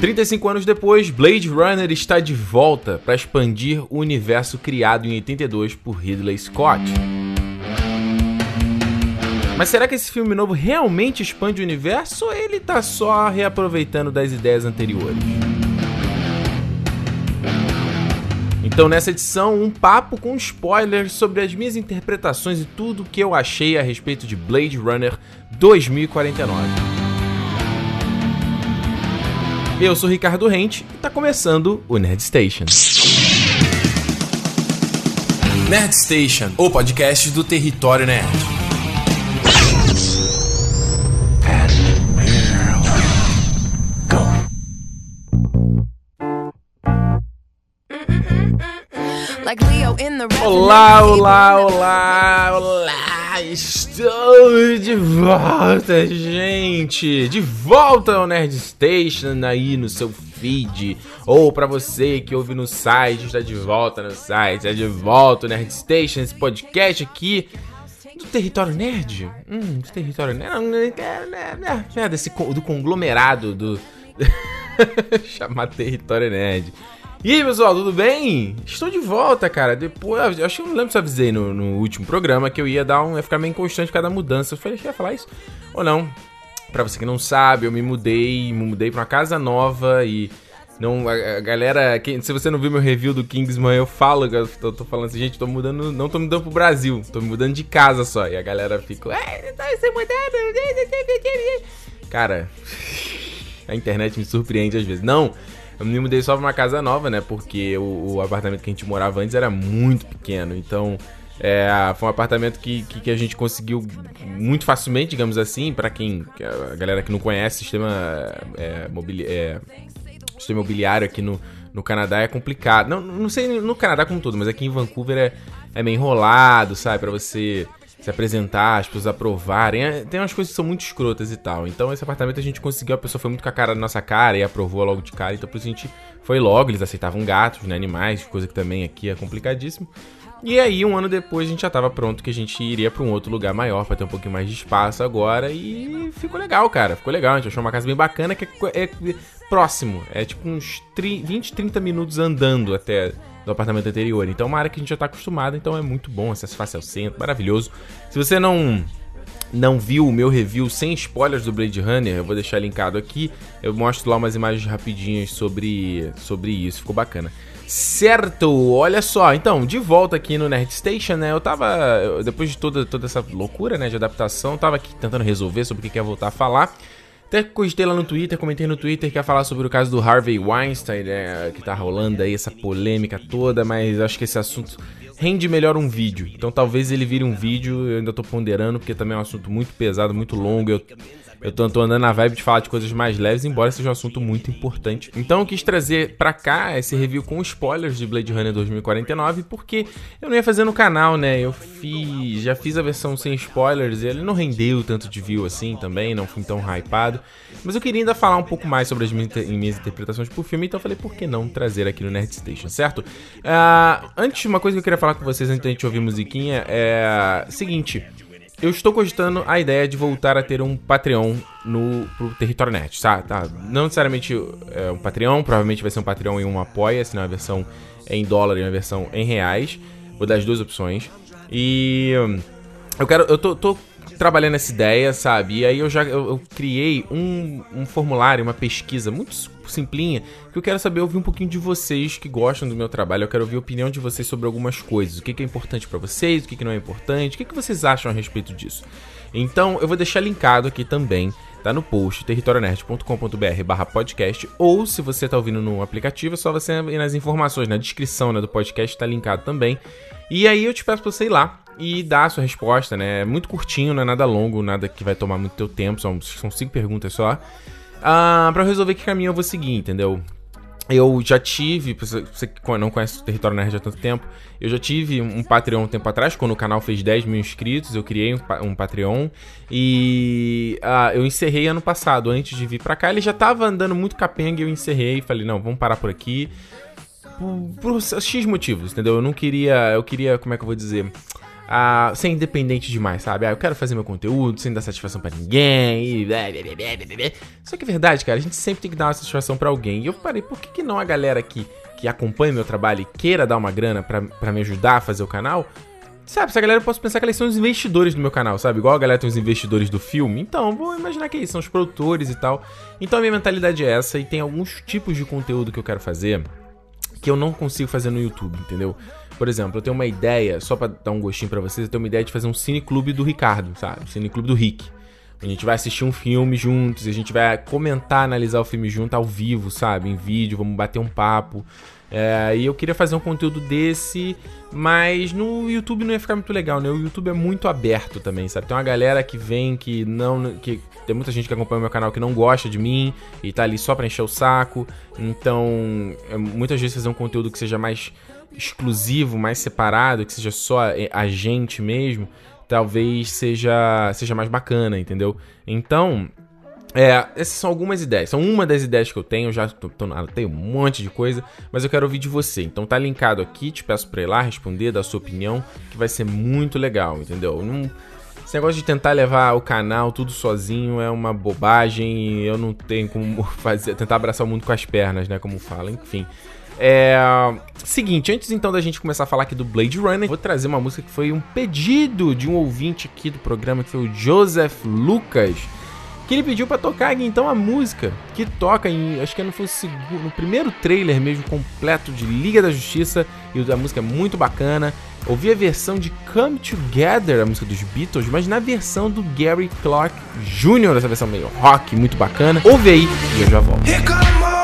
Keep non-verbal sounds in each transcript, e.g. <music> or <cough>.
35 anos depois, Blade Runner está de volta para expandir o universo criado em 82 por Ridley Scott. Mas será que esse filme novo realmente expande o universo ou ele tá só reaproveitando das ideias anteriores? Então, nessa edição, um papo com spoilers sobre as minhas interpretações e tudo que eu achei a respeito de Blade Runner 2049. Eu sou Ricardo Rente e tá começando o Nerd Station. Nerd Station, o podcast do Território Nerd. Olá, olá, olá, olá! Estou de volta, gente! De volta ao Nerd Station aí no seu feed. Ou para você que ouve no site, está de volta no site, está de volta o Nerd Station, esse podcast aqui do território nerd. Hum, do território nerd. Não, desse, do conglomerado do. <laughs> chamar território nerd. E aí, pessoal, tudo bem? Estou de volta, cara. Depois, eu acho que eu não lembro se eu avisei no, no, último programa que eu ia dar um. ia ficar meio constante cada mudança. Eu falei, ia falar isso? Ou não? Pra você que não sabe, eu me mudei, me mudei pra uma casa nova e. Não, a, a galera. Quem, se você não viu meu review do Kingsman, eu falo, eu tô, tô, falando assim, gente, tô mudando. Não tô mudando pro Brasil, tô me mudando de casa só. E a galera fica. É, tá se mudando. <laughs> Cara, <laughs> a internet me surpreende às vezes. Não! Eu me mudei só pra uma casa nova, né? Porque o, o apartamento que a gente morava antes era muito pequeno. Então, é, foi um apartamento que, que, que, a gente conseguiu muito facilmente, digamos assim, para quem. A galera que não conhece sistema, é, é, sistema imobiliário aqui no, no Canadá é complicado. Não, não sei no Canadá como todo, mas aqui em Vancouver é, é meio enrolado, sabe? Para você se apresentar, as pessoas aprovarem. É, tem umas coisas que são muito escrotas e tal. Então esse apartamento a gente conseguiu, a pessoa foi muito com a cara na nossa cara e aprovou logo de cara. Então por isso a gente foi logo, eles aceitavam gatos, né, animais, coisa que também aqui é complicadíssimo. E aí, um ano depois, a gente já tava pronto que a gente iria para um outro lugar maior, para ter um pouquinho mais de espaço agora. E ficou legal, cara. Ficou legal. A gente achou uma casa bem bacana que é, é próximo. É tipo uns 20, 30 minutos andando até do apartamento anterior. Então é uma área que a gente já tá acostumado, então é muito bom, acesso fácil ao centro, maravilhoso. Se você não não viu o meu review sem spoilers do Blade Runner, eu vou deixar linkado aqui. Eu mostro lá umas imagens rapidinhas sobre, sobre isso, ficou bacana. Certo, olha só, então, de volta aqui no Nerd Station, né? Eu tava, depois de toda, toda essa loucura, né, de adaptação, tava aqui tentando resolver sobre o que ia voltar a falar. Até cogitei lá no Twitter, comentei no Twitter que ia falar sobre o caso do Harvey Weinstein, né, que tá rolando aí essa polêmica toda, mas acho que esse assunto rende melhor um vídeo. Então talvez ele vire um vídeo, eu ainda tô ponderando, porque também é um assunto muito pesado, muito longo. Eu eu tô, tô, andando na vibe de falar de coisas mais leves, embora seja um assunto muito importante. Então eu quis trazer pra cá esse review com spoilers de Blade Runner 2049, porque eu não ia fazer no canal, né? Eu fiz. Já fiz a versão sem spoilers e ele não rendeu tanto de view assim também, não fui tão hypado. Mas eu queria ainda falar um pouco mais sobre as minhas, minhas interpretações pro filme, então eu falei, por que não trazer aqui no Nerd Station, certo? Uh, antes, uma coisa que eu queria falar com vocês antes da gente ouvir musiquinha é. Seguinte eu estou cogitando a ideia de voltar a ter um Patreon no pro Território Net, tá? tá? Não necessariamente é, um Patreon, provavelmente vai ser um Patreon e um Apoia, se não uma versão em dólar e uma versão em reais. Vou dar as duas opções. E eu quero. Eu tô, tô trabalhando essa ideia, sabe? E aí eu já eu, eu criei um, um formulário, uma pesquisa muito simplinha, que eu quero saber ouvir um pouquinho de vocês que gostam do meu trabalho. Eu quero ouvir a opinião de vocês sobre algumas coisas. O que, é importante para vocês, o que, não é importante, o que, que vocês acham a respeito disso. Então eu vou deixar linkado aqui também tá no post territorionerd.com.br barra podcast ou se você tá ouvindo no aplicativo é só você ir nas informações, na descrição né, do podcast tá linkado também. E aí eu te peço pra você ir lá e dar a sua resposta, né? É muito curtinho, não é nada longo, nada que vai tomar muito teu tempo, são, são cinco perguntas só. Ah, pra resolver que caminho eu vou seguir, entendeu? Eu já tive, você que não conhece o Território Nerd há tanto tempo, eu já tive um Patreon um tempo atrás, quando o canal fez 10 mil inscritos, eu criei um, um Patreon e ah, eu encerrei ano passado, antes de vir pra cá. Ele já tava andando muito capenga e eu encerrei, falei, não, vamos parar por aqui. Por, por X motivos, entendeu? Eu não queria, eu queria, como é que eu vou dizer? A ser independente demais, sabe? Ah, eu quero fazer meu conteúdo sem dar satisfação para ninguém e... Só que é verdade, cara, a gente sempre tem que dar uma satisfação para alguém. E eu parei, por que, que não a galera que, que acompanha meu trabalho e queira dar uma grana para me ajudar a fazer o canal... Sabe, essa galera eu posso pensar que eles são os investidores do meu canal, sabe? Igual a galera tem os investidores do filme. Então, vou imaginar que eles são os produtores e tal. Então a minha mentalidade é essa e tem alguns tipos de conteúdo que eu quero fazer que eu não consigo fazer no YouTube, entendeu? Por exemplo, eu tenho uma ideia, só para dar um gostinho para vocês, eu tenho uma ideia de fazer um cineclube do Ricardo, sabe? Cineclube do Rick. A gente vai assistir um filme juntos, a gente vai comentar, analisar o filme junto ao vivo, sabe? Em vídeo, vamos bater um papo. É, e eu queria fazer um conteúdo desse, mas no YouTube não ia ficar muito legal, né? O YouTube é muito aberto também, sabe? Tem uma galera que vem que não. que Tem muita gente que acompanha o meu canal que não gosta de mim e tá ali só pra encher o saco. Então, é, muitas vezes fazer um conteúdo que seja mais exclusivo, mais separado, que seja só a gente mesmo, talvez seja, seja mais bacana, entendeu? Então, é, essas são algumas ideias. São uma das ideias que eu tenho. Eu já tô, tô, tenho um monte de coisa, mas eu quero ouvir de você. Então tá linkado aqui. Te peço pra ir lá responder, dar sua opinião, que vai ser muito legal, entendeu? Não, esse negócio de tentar levar o canal tudo sozinho é uma bobagem. Eu não tenho como <laughs> fazer, tentar abraçar o mundo com as pernas, né? Como fala, enfim. É. Seguinte, antes então da gente começar a falar aqui do Blade Runner, vou trazer uma música que foi um pedido de um ouvinte aqui do programa, que foi o Joseph Lucas que ele pediu para tocar aqui então a música que toca em, acho que não foi segundo, no primeiro trailer mesmo completo de Liga da Justiça e a música é muito bacana. Ouvi a versão de Come Together, a música dos Beatles, mas na versão do Gary Clark Jr., essa versão meio rock, muito bacana. Ouve aí e eu já volto.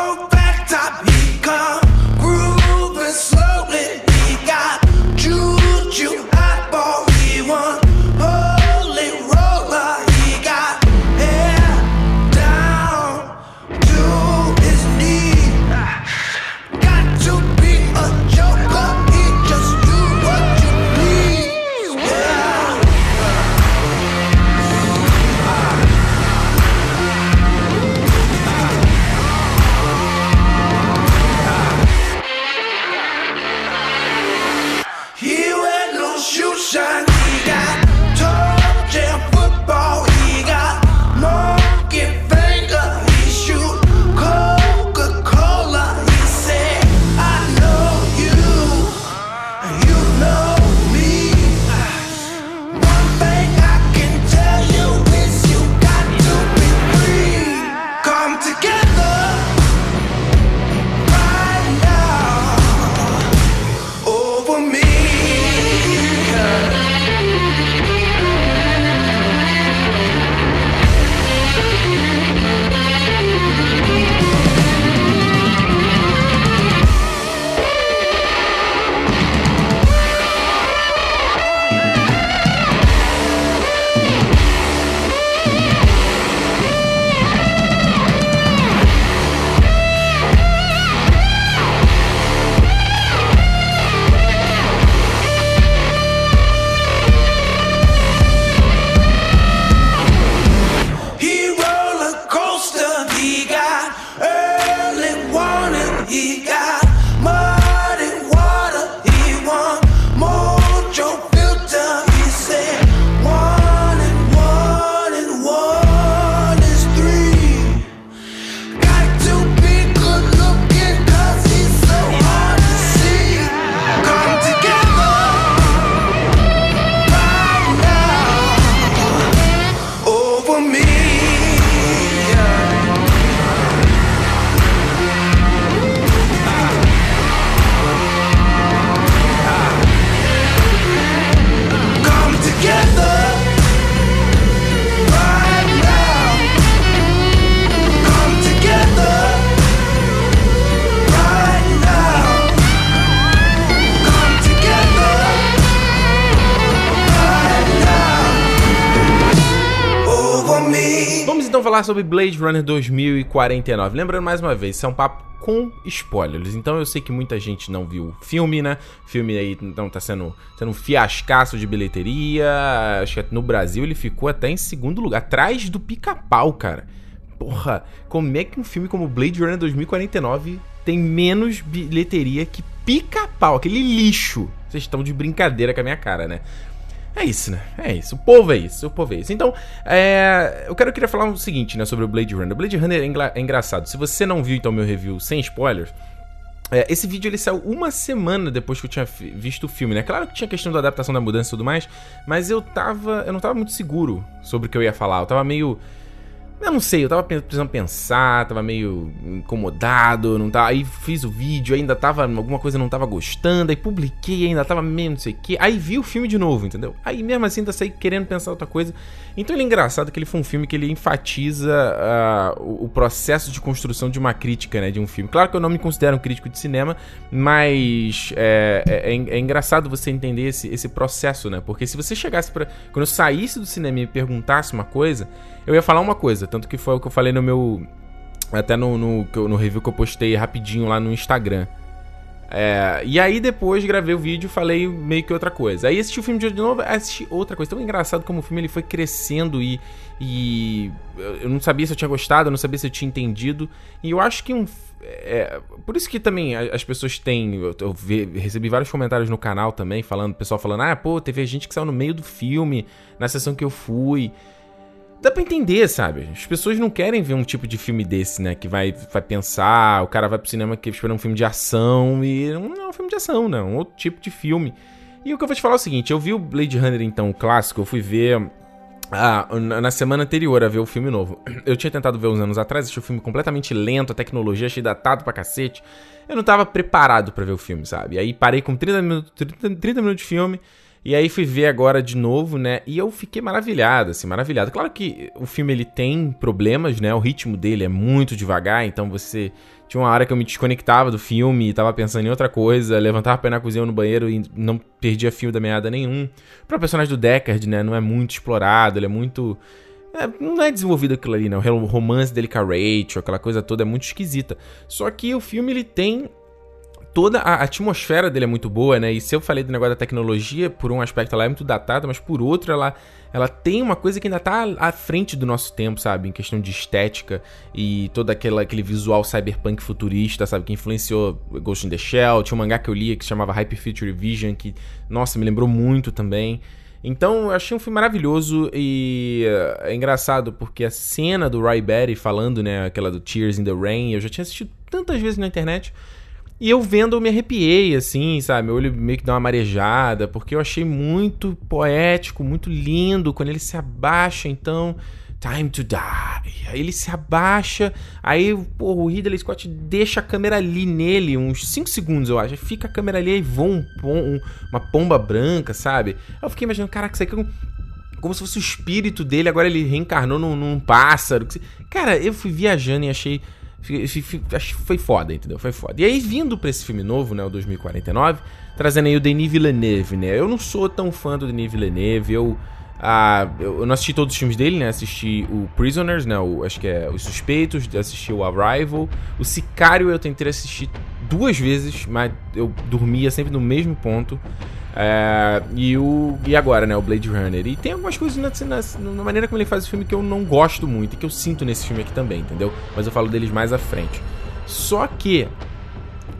Falar sobre Blade Runner 2049. Lembrando mais uma vez, isso é um papo com spoilers. Então eu sei que muita gente não viu o filme, né? O filme aí então tá sendo, sendo um fiascaço de bilheteria. Acho que no Brasil ele ficou até em segundo lugar, atrás do pica-pau, cara. Porra, como é que um filme como Blade Runner 2049 tem menos bilheteria que pica-pau, aquele lixo? Vocês estão de brincadeira com a minha cara, né? É isso, né? É isso. O povo é isso. O povo é isso. Então, é, eu quero eu queria falar o seguinte, né, sobre o Blade Runner. O Blade Runner é, engra é engraçado. Se você não viu então meu review sem spoilers, é, esse vídeo ele saiu uma semana depois que eu tinha visto o filme, né? Claro que tinha questão da adaptação da mudança e tudo mais, mas eu tava. Eu não tava muito seguro sobre o que eu ia falar. Eu tava meio eu não sei, eu tava precisando pensar, tava meio incomodado, não tava. Aí fiz o vídeo, ainda tava. Alguma coisa não tava gostando, aí publiquei, ainda tava meio não sei o que. Aí vi o filme de novo, entendeu? Aí mesmo assim ainda saí querendo pensar outra coisa. Então ele é engraçado que ele foi um filme que ele enfatiza uh, o, o, processo de construção de uma crítica, né? De um filme. Claro que eu não me considero um crítico de cinema, mas é, é, é, é engraçado você entender esse, esse processo, né? Porque se você chegasse para Quando eu saísse do cinema e me perguntasse uma coisa eu ia falar uma coisa, tanto que foi o que eu falei no meu. Até no, no, no review que eu postei rapidinho lá no Instagram. É, e aí depois gravei o vídeo e falei meio que outra coisa. Aí assisti o filme de novo, assisti outra coisa. Tão engraçado como o filme ele foi crescendo e, e eu não sabia se eu tinha gostado, eu não sabia se eu tinha entendido. E eu acho que um. É, por isso que também as pessoas têm. Eu, eu vi, recebi vários comentários no canal também, falando, pessoal falando, ah, pô, teve gente que saiu no meio do filme, na sessão que eu fui dá pra entender, sabe? As pessoas não querem ver um tipo de filme desse, né? Que vai, vai pensar, o cara vai pro cinema que espera um filme de ação e não é um filme de ação, não, um outro tipo de filme. E o que eu vou te falar é o seguinte, eu vi o Blade Runner, então, o clássico, eu fui ver ah, na semana anterior a ver o filme novo. <clears throat> Eu tinha tentado ver uns anos atrás, achei o filme completamente lento, a tecnologia achei datado pra cacete. Eu não tava preparado para ver o filme, sabe? Aí parei com 30 minutos, 30, 30 minutos de filme e aí fui ver agora de novo, né? E eu fiquei maravilhado, assim, maravilhado. Claro que o filme ele tem problemas, né? O ritmo dele é muito devagar, então você tinha uma hora que eu me desconectava do filme tava pensando em outra coisa, levantava pra ir na cozinha ou no banheiro e não perdia fio da meada nenhum. O próprio personagem do Deckard, né, não é muito explorado, ele é muito é, não é desenvolvido aquilo ali, não. O romance dele com a Rachel, aquela coisa toda é muito esquisita. Só que o filme ele tem toda a atmosfera dele é muito boa, né? E se eu falei do negócio da tecnologia, por um aspecto ela é muito datada, mas por outro ela, ela tem uma coisa que ainda tá à frente do nosso tempo, sabe? Em questão de estética e todo aquele, aquele visual cyberpunk futurista, sabe? Que influenciou Ghost in the Shell. Tinha um mangá que eu lia que se chamava Hyper Future Vision, que, nossa, me lembrou muito também. Então, eu achei um filme maravilhoso e uh, é engraçado porque a cena do Ray Betty falando, né, aquela do Tears in the Rain, eu já tinha assistido tantas vezes na internet, e eu vendo, eu me arrepiei, assim, sabe? Meu olho meio que dá uma marejada, porque eu achei muito poético, muito lindo quando ele se abaixa, então. Time to die. Aí ele se abaixa, aí porra, o Ridley Scott deixa a câmera ali nele, uns 5 segundos, eu acho. Fica a câmera ali e voa um, um, uma pomba branca, sabe? Eu fiquei imaginando, caraca, isso aqui é como se fosse o espírito dele, agora ele reencarnou num, num pássaro. Cara, eu fui viajando e achei Foi foda, entendeu? Foi foda. E aí, vindo pra esse filme novo, né, o 2049, trazendo aí o Denis Villeneuve, né? Eu não sou tão fã do Denis Villeneuve, eu... Ah, eu não assisti todos os filmes dele, né? Assisti o Prisoners, né? O, acho que é Os Suspeitos, assisti o Arrival. O Sicário eu tentei assistir duas vezes, mas eu dormia sempre no mesmo ponto. É, e, o, e agora, né, o Blade Runner. E tem algumas coisas na, na, na, maneira como ele faz o filme que eu não gosto muito e que eu sinto nesse filme aqui também, entendeu? Mas eu falo deles mais à frente. Só que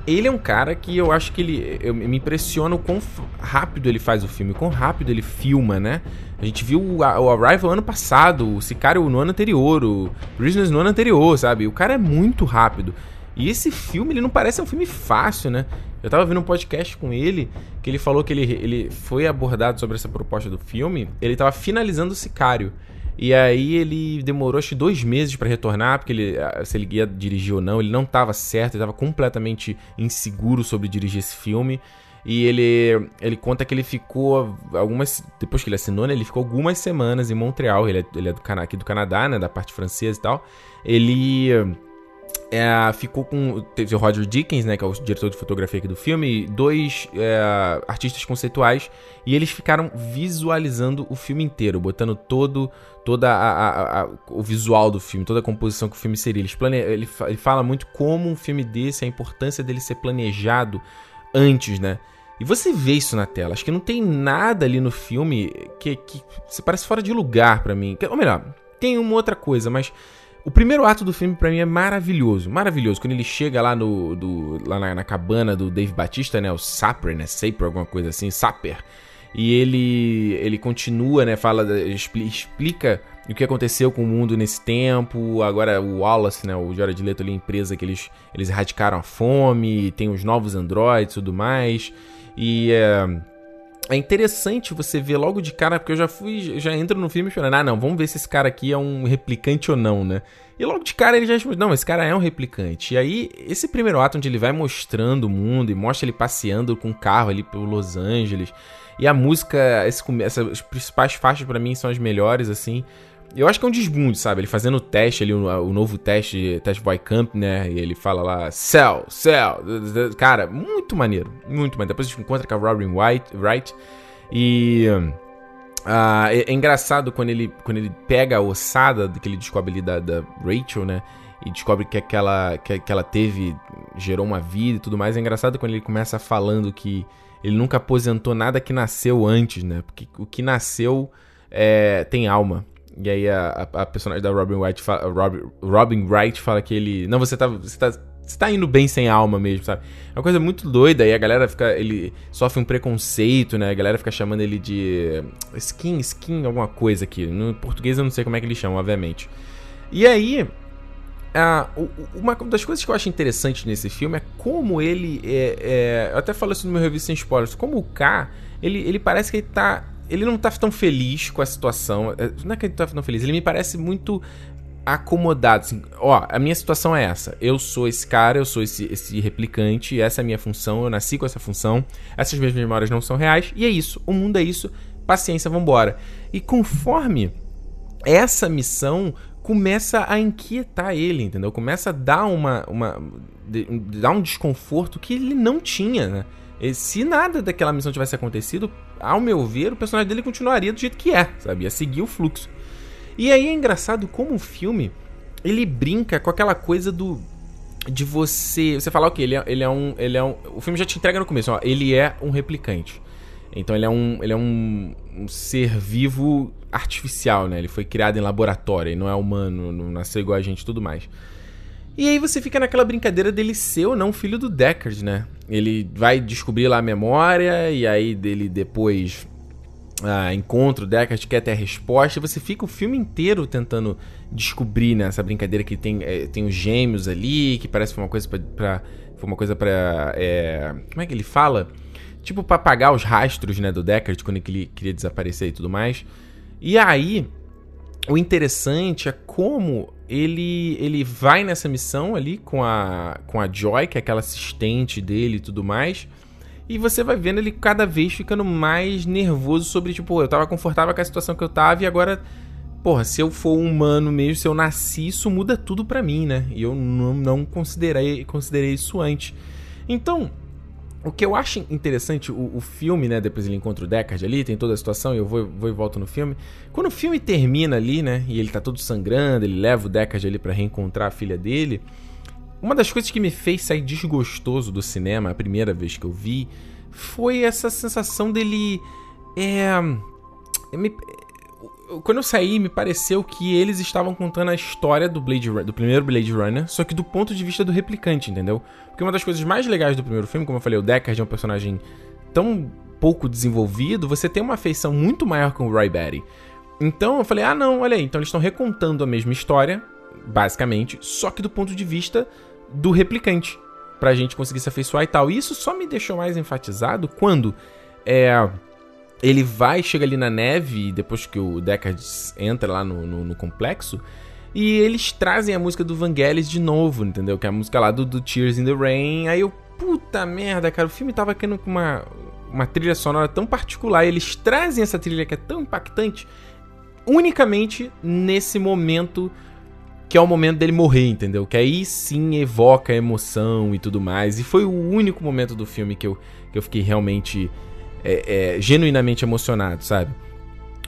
ele é um cara que eu acho que ele eu, me impressiona o quão rápido ele faz o filme, o quão rápido ele filma, né? A gente viu o, o Arrival ano passado, o Sicário no ano anterior, o Prisoners no ano anterior, sabe? O cara é muito rápido. E esse filme, ele não parece um filme fácil, né? Eu tava vendo um podcast com ele, que ele falou que ele, ele foi abordado sobre essa proposta do filme, ele tava finalizando o Sicário. E aí ele demorou acho dois meses para retornar, porque ele, ah, se ele ia dirigir ou não, ele não tava certo, ele tava completamente inseguro sobre dirigir esse filme. E ele, ele conta que ele ficou algumas. Depois que ele assinou, né? Ele ficou algumas semanas em Montreal. Ele é, ele é do, aqui do Canadá, né? Da parte francesa e tal. Ele é, ficou com. Teve o Roger Dickens, né, que é o diretor de fotografia aqui do filme, dois é, artistas conceituais, e eles ficaram visualizando o filme inteiro, botando todo toda a, a, a, o visual do filme, toda a composição que o filme seria. Eles plane... ele, ele fala muito como um filme desse, a importância dele ser planejado antes, né? E você vê isso na tela. Acho que não tem nada ali no filme que, que você parece fora de lugar para mim. Ou melhor, tem uma outra coisa, mas o primeiro ato do filme para mim é maravilhoso, maravilhoso. Quando ele chega lá no do, lá na, na, cabana do Dave Batista, né, o Sapper, né, Saper, alguma coisa assim, Sapper. E ele ele continua, né, fala, explica o que aconteceu com o mundo nesse tempo. Agora o Wallace, né, o Jared Leto ali, a empresa que eles, eles erradicaram a fome, tem os novos androids e tudo mais. E é, é interessante você ver logo de cara, porque eu já fui, já entro no filme esperando, ah não, vamos ver se esse cara aqui é um replicante ou não, né? E logo de cara ele já não, esse cara é um replicante. E aí, esse primeiro ato onde ele vai mostrando o mundo e mostra ele passeando com o carro ali pelo Los Angeles. E a música, esse, principais faixas para mim são as melhores, assim. Eu acho que é um desbunde, sabe? Ele fazendo o teste ali, o, o novo teste, teste Boy Camp, né? E ele fala lá, céu, céu. Cara, muito maneiro, muito maneiro. Depois a gente encontra com a Robin White, Wright. E. Uh, é, é, engraçado quando ele, quando ele pega a ossada que ele descobre ali da, da Rachel, né? E descobre que aquela, que, que ela teve, gerou uma vida e tudo mais. É engraçado quando ele começa falando que ele nunca aposentou nada que nasceu antes, né? Porque o que nasceu é, tem alma. E aí a, a, a personagem da Robin Wright fala, Robin, Robin Wright fala que ele. Não, você tá. Você tá você tá indo bem sem alma mesmo, sabe? É uma coisa muito doida e a galera fica. Ele sofre um preconceito, né? A galera fica chamando ele de. Skin, skin, alguma coisa aqui. No português eu não sei como é que eles chamam, obviamente. E aí. uma das coisas que eu acho interessante nesse filme é como ele. É, é, eu até falo isso no meu review sem spoilers. Como o K, ele, ele parece que ele tá ele não tá tão feliz com a situação. É, não é que ele tá tão feliz, ele me parece muito acomodado. Assim, ó, a minha situação é essa. Eu sou esse cara, eu sou esse, esse replicante, essa é a minha função, eu nasci com essa função. Essas minhas memórias não são reais, e é isso. O mundo é isso. Paciência, vambora. E conforme essa missão começa a inquietar ele, entendeu? Começa a dar uma. uma dar um desconforto que ele não tinha, né? Se nada daquela missão tivesse acontecido, ao meu ver, o personagem dele continuaria do jeito que é, sabe? Ia seguir o fluxo. E aí é engraçado como o filme ele brinca com aquela coisa do de você, você falar o okay, que ele é, ele é um, ele é um, o filme já te entrega no começo, ó, ele é um replicante. Então ele é um, ele é um, um ser vivo artificial, né? Ele foi criado em laboratório, ele não é humano, não nasceu igual a gente, tudo mais. E aí você fica naquela brincadeira dele ser ou não filho do Deckard, né? Ele vai descobrir lá a memória e aí dele depois ah, encontra o Deckard, quer ter a resposta. E você fica o filme inteiro tentando descobrir né, essa brincadeira que tem, é, tem os gêmeos ali, que parece que foi uma coisa pra... pra foi uma coisa pra... É, como é que ele fala? Tipo pra apagar os rastros né, do Deckard quando ele queria desaparecer e tudo mais. E aí, o interessante é como ele ele vai nessa missão ali com a com a Joy, que é aquela assistente dele e tudo mais. E você vai vendo ele cada vez ficando mais nervoso sobre, tipo, eu tava confortável com a situação que eu tava e agora, porra, se eu for humano mesmo, se eu nasci, isso muda tudo pra mim, né? E eu não, não considerei, considerei isso antes. Então, o que eu acho interessante, o, o, filme, né? Depois ele encontra o Deckard ali, tem toda a situação, e eu vou, vou e volto no filme. Quando o filme termina ali, né? E ele tá todo sangrando, ele leva o Deckard ali para reencontrar a filha dele. Uma das coisas que me fez sair desgostoso do cinema, a primeira vez que eu vi, foi essa sensação dele. É. Me, quando eu saí, me pareceu que eles estavam contando a história do Blade do primeiro Blade Runner, só que do ponto de vista do replicante, entendeu? Porque uma das coisas mais legais do primeiro filme, como eu falei, o Deckard é um personagem tão pouco desenvolvido, você tem uma afeição muito maior com o Roy Batty. Então eu falei, ah não, olha aí, então eles estão recontando a mesma história, basicamente, só que do ponto de vista do replicante, pra gente conseguir se afeiçoar e tal. E isso só me deixou mais enfatizado quando é ele vai, chega ali na neve, depois que o Deckard entra lá no, no, no, complexo, e eles trazem a música do Vangelis de novo, entendeu? Que é a música lá do, do Tears in the Rain. Aí eu, puta merda, cara, o filme tava querendo com uma, uma trilha sonora tão particular, e eles trazem essa trilha que é tão impactante, unicamente nesse momento que é o momento dele morrer, entendeu? Que aí sim evoca emoção e tudo mais. E foi o único momento do filme que eu, que eu fiquei realmente é, é, genuinamente emocionado, sabe?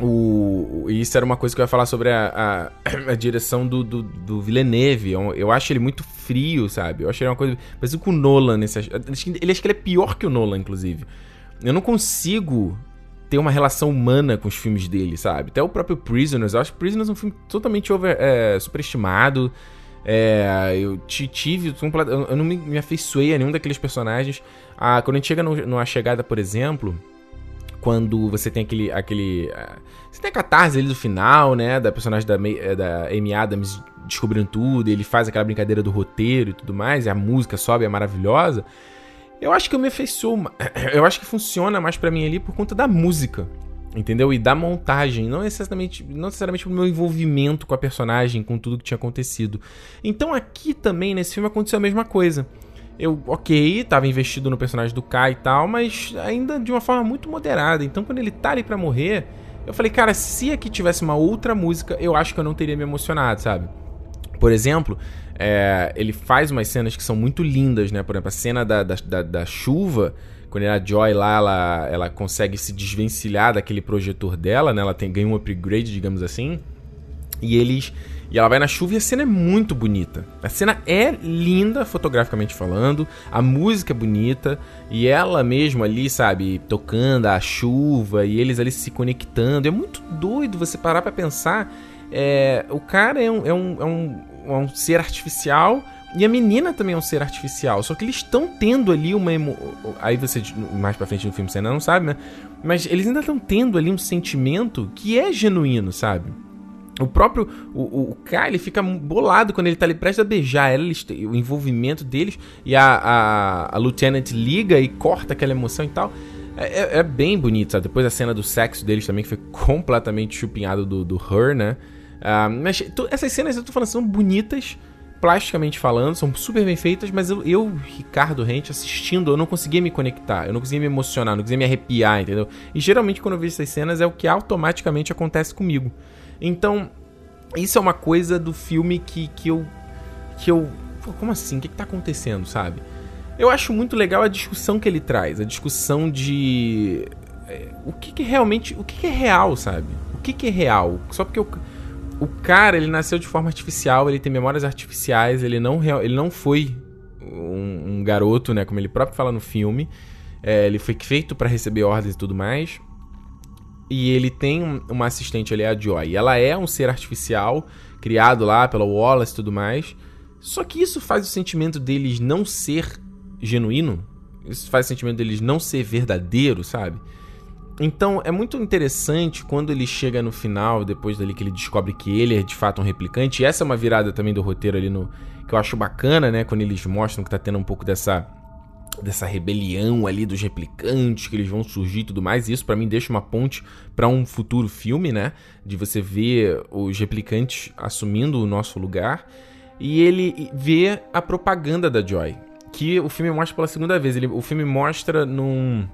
O, isso era uma coisa que eu ia falar sobre a, a, <clears throat> a direção do, do, do, Villeneuve. Eu, eu, acho ele muito frio, sabe? Eu acho ele uma coisa. Parece com o Nolan nesse. Ele acho que ele é pior que o Nolan, inclusive. Eu não consigo ter uma relação humana com os filmes dele, sabe? Até o próprio Prisoners. Eu acho que Prisoners é um filme totalmente over, é, superestimado. É, eu tive. Eu não me, me afeiçoei a nenhum daqueles personagens. Ah, quando a gente chega no, numa chegada, por exemplo, quando você tem aquele. aquele uh, você tem a catarse ali do final, né? Da personagem da, eh, da Amy Adams descobrindo tudo, ele faz aquela brincadeira do roteiro e tudo mais, e a música sobe, é maravilhosa. Eu acho que eu me afeiçoo. <coughs> Eu acho que funciona mais para mim ali por conta da música. Entendeu? E da montagem, não necessariamente, não necessariamente pro meu envolvimento com a personagem, com tudo que tinha acontecido. Então aqui também, nesse filme, aconteceu a mesma coisa. Eu, ok, tava investido no personagem do Kai e tal, mas ainda de uma forma muito moderada. Então quando ele tá ali pra morrer, eu falei, cara, se aqui tivesse uma outra música, eu acho que eu não teria me emocionado, sabe? Por exemplo, é, ele faz umas cenas que são muito lindas, né? Por exemplo, a cena da, da, da, da chuva quando a Joy lá, ela, ela consegue se desvencilhar daquele projetor dela, né? Ela tem, ganha um upgrade, digamos assim. E eles. E ela vai na chuva e a cena é muito bonita. A cena é linda, fotograficamente falando. A música é bonita. E ela mesmo ali, sabe, tocando a chuva. E eles ali se conectando. É muito doido você parar pra pensar. É, o cara é um, é um, é um, é um ser artificial e a menina também é um ser artificial. Só que eles estão tendo ali uma emo... Aí você, mais pra frente no filme, você ainda não sabe, né? Mas eles ainda estão tendo ali um sentimento que é genuíno, sabe? O próprio. O, o Kai, ele fica bolado quando ele tá ali prestes a beijar ela, eles, o envolvimento deles. E a, a, a Lieutenant liga e corta aquela emoção e tal. É, é, é bem bonito, sabe? Depois a cena do sexo deles também, que foi <laughs> completamente chupinhado do, do Her, né? Uh, mas essas cenas eu tô falando são bonitas plasticamente falando, são super bem feitas, mas eu, eu, Ricardo Rente, assistindo, eu não conseguia me conectar, eu não conseguia me emocionar, não conseguia me arrepiar, entendeu? E geralmente quando eu vejo essas cenas é o que automaticamente acontece comigo. Então, isso é uma coisa do filme que, que eu. que eu. Como assim? O que, que tá acontecendo, sabe? Eu acho muito legal a discussão que ele traz, a discussão de. É, o que, que realmente. O que, que é real, sabe? O que, que é real? Só porque eu o cara, ele nasceu de forma artificial, ele tem memórias artificiais, ele não, ele não foi um, um garoto, né? Como ele próprio fala no filme. É, ele foi feito para receber ordens e tudo mais. E ele tem uma assistente ali, a Joy. Ela é um ser artificial, criado lá pela Wallace e tudo mais. Só que isso faz o sentimento deles não ser genuíno. Isso faz o sentimento deles não ser verdadeiro, sabe? Então é muito interessante quando ele chega no final, depois dali que ele descobre que ele é de fato um replicante. E essa é uma virada também do roteiro ali no. que eu acho bacana, né? Quando eles mostram que tá tendo um pouco dessa. Dessa rebelião ali dos replicantes, que eles vão surgir e tudo mais. Isso para mim deixa uma ponte para um futuro filme, né? De você ver os replicantes assumindo o nosso lugar. E ele vê a propaganda da Joy. Que o filme mostra pela segunda vez. Ele, o filme mostra num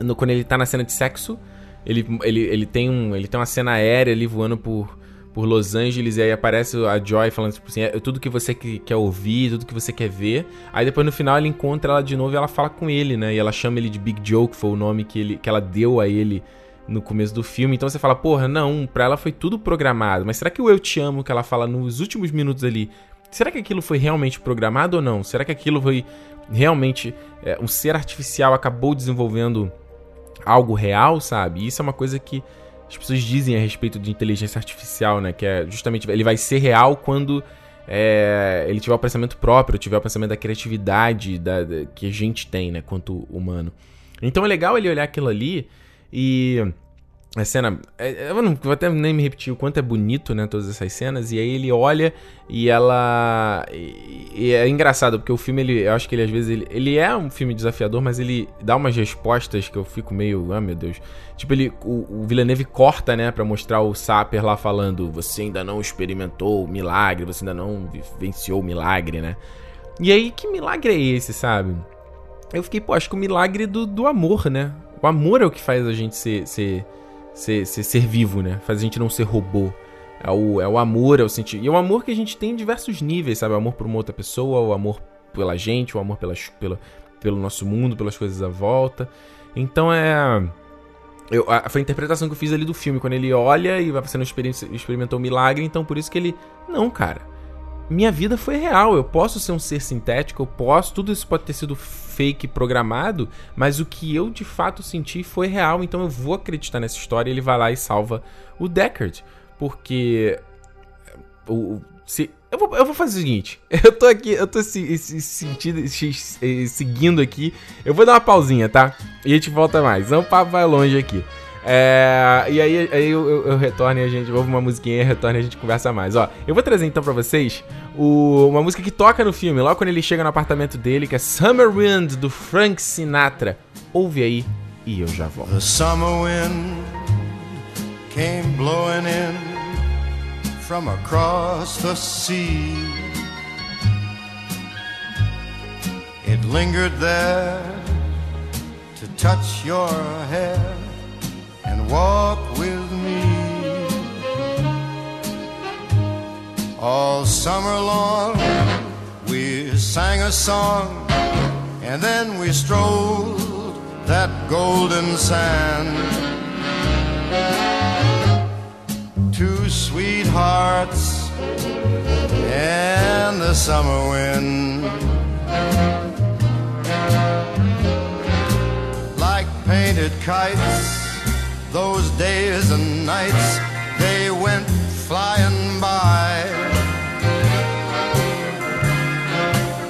no, quando ele tá na cena de sexo, ele, ele, ele, tem um, ele tem uma cena aérea ali voando por, por Los Angeles, e aí aparece a Joy falando tipo assim, é tudo que você que, quer ouvir, tudo que você quer ver. Aí depois no final ele encontra ela de novo e ela fala com ele, né? E ela chama ele de Big Joe, que foi o nome que, ele, que ela deu a ele no começo do filme. Então você fala, porra, não, pra ela foi tudo programado. Mas será que o Eu Te Amo que ela fala nos últimos minutos ali, será que aquilo foi realmente programado ou não? Será que aquilo foi realmente é, um ser artificial acabou desenvolvendo algo real, sabe? Isso é uma coisa que as pessoas dizem a respeito de inteligência artificial, né? Que é justamente ele vai ser real quando é, ele tiver o pensamento próprio, tiver o pensamento da criatividade da, da, que a gente tem, né? Quanto humano. Então é legal ele olhar aquilo ali e a cena. É, eu não vou até nem me repetir o quanto é bonito, né? Todas essas cenas. E aí ele olha e ela. E, é engraçado, porque o filme, ele, eu acho que ele às vezes. Ele, ele é um filme desafiador, mas ele dá umas respostas que eu fico meio. Ah, meu Deus. Tipo, ele. O, o Villeneuve corta, né? Pra mostrar o Saper lá falando: Você ainda não experimentou o milagre, você ainda não vivenciou o milagre, né? E aí, que milagre é esse, sabe? Eu fiquei, pô, acho que o milagre do, do amor, né? O amor é o que faz a gente ser, ser ser, ser, ser vivo, né? Faz a gente não ser robô. É o, é o amor, é o sentir. E é o amor que a gente tem em diversos níveis, sabe? O amor por uma outra pessoa, o amor pela gente, o amor pela, pelo nosso mundo, pelas coisas à volta. Então é. Eu, a, foi a interpretação que eu fiz ali do filme, quando ele olha e você não experimentou um milagre, então por isso que ele. Não, cara minha vida foi real. Eu posso ser um ser sintético, eu posso, tudo isso pode ter sido fake programado, mas o que eu de fato senti foi real, então eu vou acreditar nessa história. Ele vai lá e salva o Deckard, porque o, se. Eu vou, eu vou fazer o seguinte. <laughs> Eu tô aqui, eu tô se, se, sentindo, se, seguindo aqui. Eu vou dar uma pausinha, tá? E a gente volta mais. Não papo vai longe aqui. É, e aí, aí eu, eu, eu, retorno e a gente ouve uma musiquinha, retorno e a gente conversa mais. Ó, eu vou trazer então pra vocês o, uma música que toca no filme, logo quando ele chega no apartamento dele, que é Summer Wind, do Frank Sinatra. Ouve aí e eu já volto. The summer wind came blowing in from across the sea. It lingered there to touch your hair and walk with me. All summer long we sang a song and then we strolled that golden sand two sweethearts and the summer wind. Like painted kites, those days and nights, they went flying by.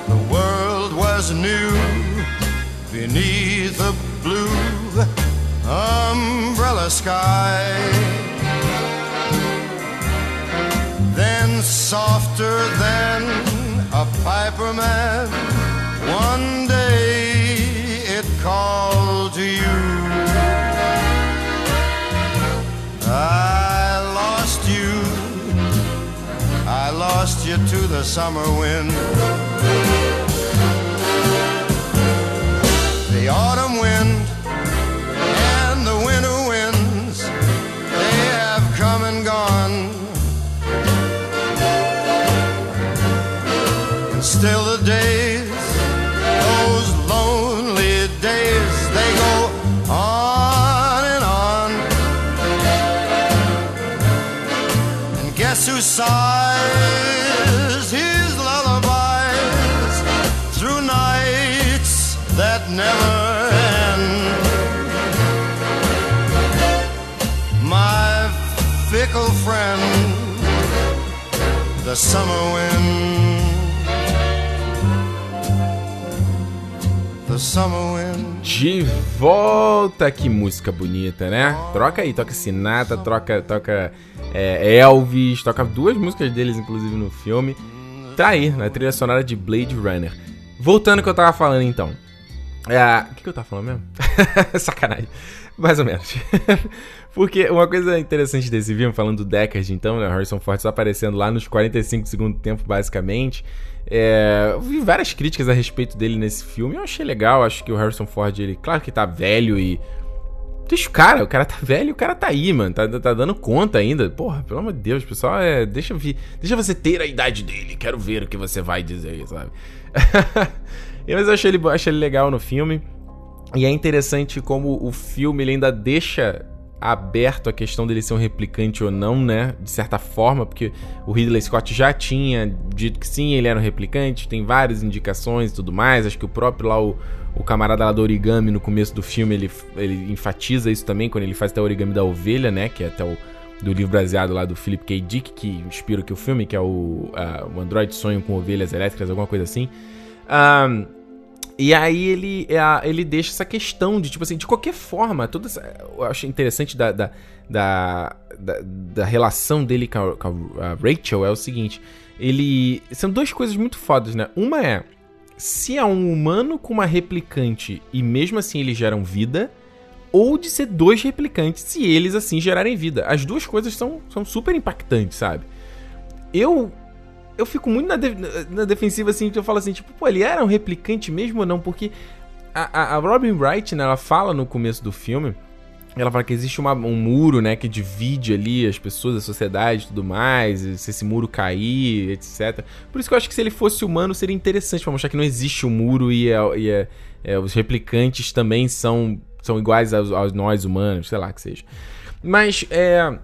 The world was new beneath a blue umbrella sky. Then softer than a piper man. You to the summer wind. The autumn the summer wind. De volta, que música bonita, né? Troca aí, toca Sinatra, troca, toca é, Elvis, toca duas músicas deles, inclusive, no filme. Tá aí, na trilha sonora de Blade Runner. Voltando ao que eu tava falando então. É, o que, que eu tava falando mesmo? <laughs> Sacanagem. Mais ou menos. <laughs> Porque uma coisa interessante desse filme, falando do Deckard, então, né? Harrison Ford só aparecendo lá nos 45 segundos do tempo, basicamente. É, eu vi várias críticas a respeito dele nesse filme. Eu achei legal. Acho que o Harrison Ford, ele, claro que tá velho e. Deixa o cara, o cara tá velho o cara tá aí, mano. Tá, tá dando conta ainda. Porra, pelo amor de Deus, pessoal, é. Deixa eu ver. Deixa você ter a idade dele. Quero ver o que você vai dizer, sabe? <laughs> Mas eu achei ele, achei ele legal no filme. E é interessante como o filme ele ainda deixa aberto a questão dele ser um replicante ou não, né? De certa forma, porque o Ridley Scott já tinha dito que sim, ele era um replicante, tem várias indicações e tudo mais. Acho que o próprio lá, o, o camarada lá do origami, no começo do filme, ele, ele enfatiza isso também, quando ele faz até o origami da ovelha, né? Que é até o do livro baseado lá do Philip K. Dick, que inspira aqui o filme, que é o, uh, o Android Sonho com Ovelhas Elétricas, alguma coisa assim. Um, e aí ele, é ele deixa essa questão de, tipo assim, de qualquer forma, tudo eu acho interessante da, da, da, da, da relação dele com a, com a, Rachel é o seguinte, ele... São duas coisas muito fodas, né? Uma é, se é um humano com uma replicante e mesmo assim eles geram vida, ou de ser dois replicantes se eles assim gerarem vida. As duas coisas são, são super impactantes, sabe? Eu eu fico muito na, de, na defensiva, assim, eu falo assim, tipo, pô, ele era um replicante mesmo ou não? Porque a, a, a Robin Wright, né, ela fala no começo do filme, ela fala que existe uma, um muro, né, que divide ali as pessoas, a sociedade e tudo mais, se esse muro cair, etc. Por isso que eu acho que se ele fosse humano seria interessante pra mostrar que não existe um muro e, é, e é, é, os replicantes também são, são iguais aos, aos, nós humanos, sei lá que seja. Mas, é,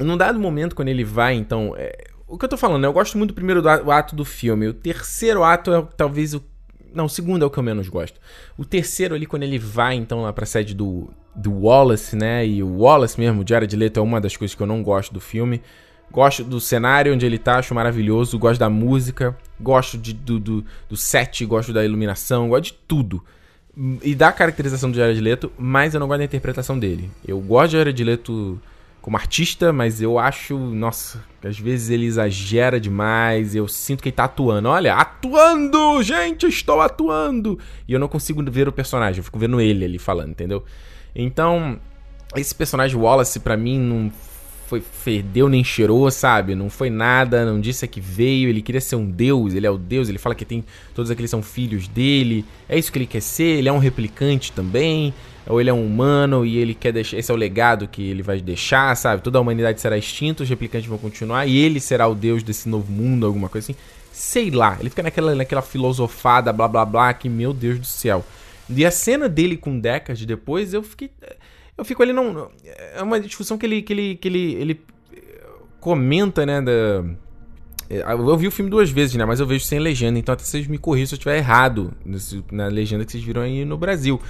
num dado momento, quando ele vai, então, é, o que eu tô falando, né? Eu gosto muito do primeiro ato do filme. O terceiro ato é talvez o. Não, o segundo é o que eu menos gosto. O terceiro ali, quando ele vai, então, lá pra sede do, do Wallace, né? E o Wallace mesmo, o Jared Leto, é uma das coisas que eu não gosto do filme. Gosto do cenário onde ele tá, acho maravilhoso. Gosto da música, gosto de, do, do, do set, gosto da iluminação, gosto de tudo. E da caracterização do Jared Leto, mas eu não gosto da interpretação dele. Eu gosto de Jared Leto como artista, mas eu acho, nossa, às vezes ele exagera demais. Eu sinto que ele tá atuando. Olha, atuando! Gente, estou atuando! E eu não consigo ver o personagem, eu fico vendo ele ali falando, entendeu? Então, esse personagem Wallace, para mim, não foi fedeu nem cheirou, sabe? Não foi nada, não disse a que veio, ele queria ser um deus, ele é o deus, ele fala que tem todos aqueles são filhos dele. É isso que ele quer ser, ele é um replicante também, ou ele é um humano e ele quer deixar, esse é o legado que ele vai deixar, sabe? Toda a humanidade será extinta, os replicantes vão continuar e ele será o deus desse novo mundo, alguma coisa assim. Sei lá, ele fica naquela naquela filosofada, blá blá blá, que meu Deus do céu. E a cena dele com Deckard depois, eu fiquei eu fico ali não é uma discussão que ele que ele que ele, ele comenta, né, da eu vi o filme duas vezes, né? Mas eu vejo sem legenda, então até vocês me corrijam se eu estiver errado na legenda que vocês viram aí no Brasil.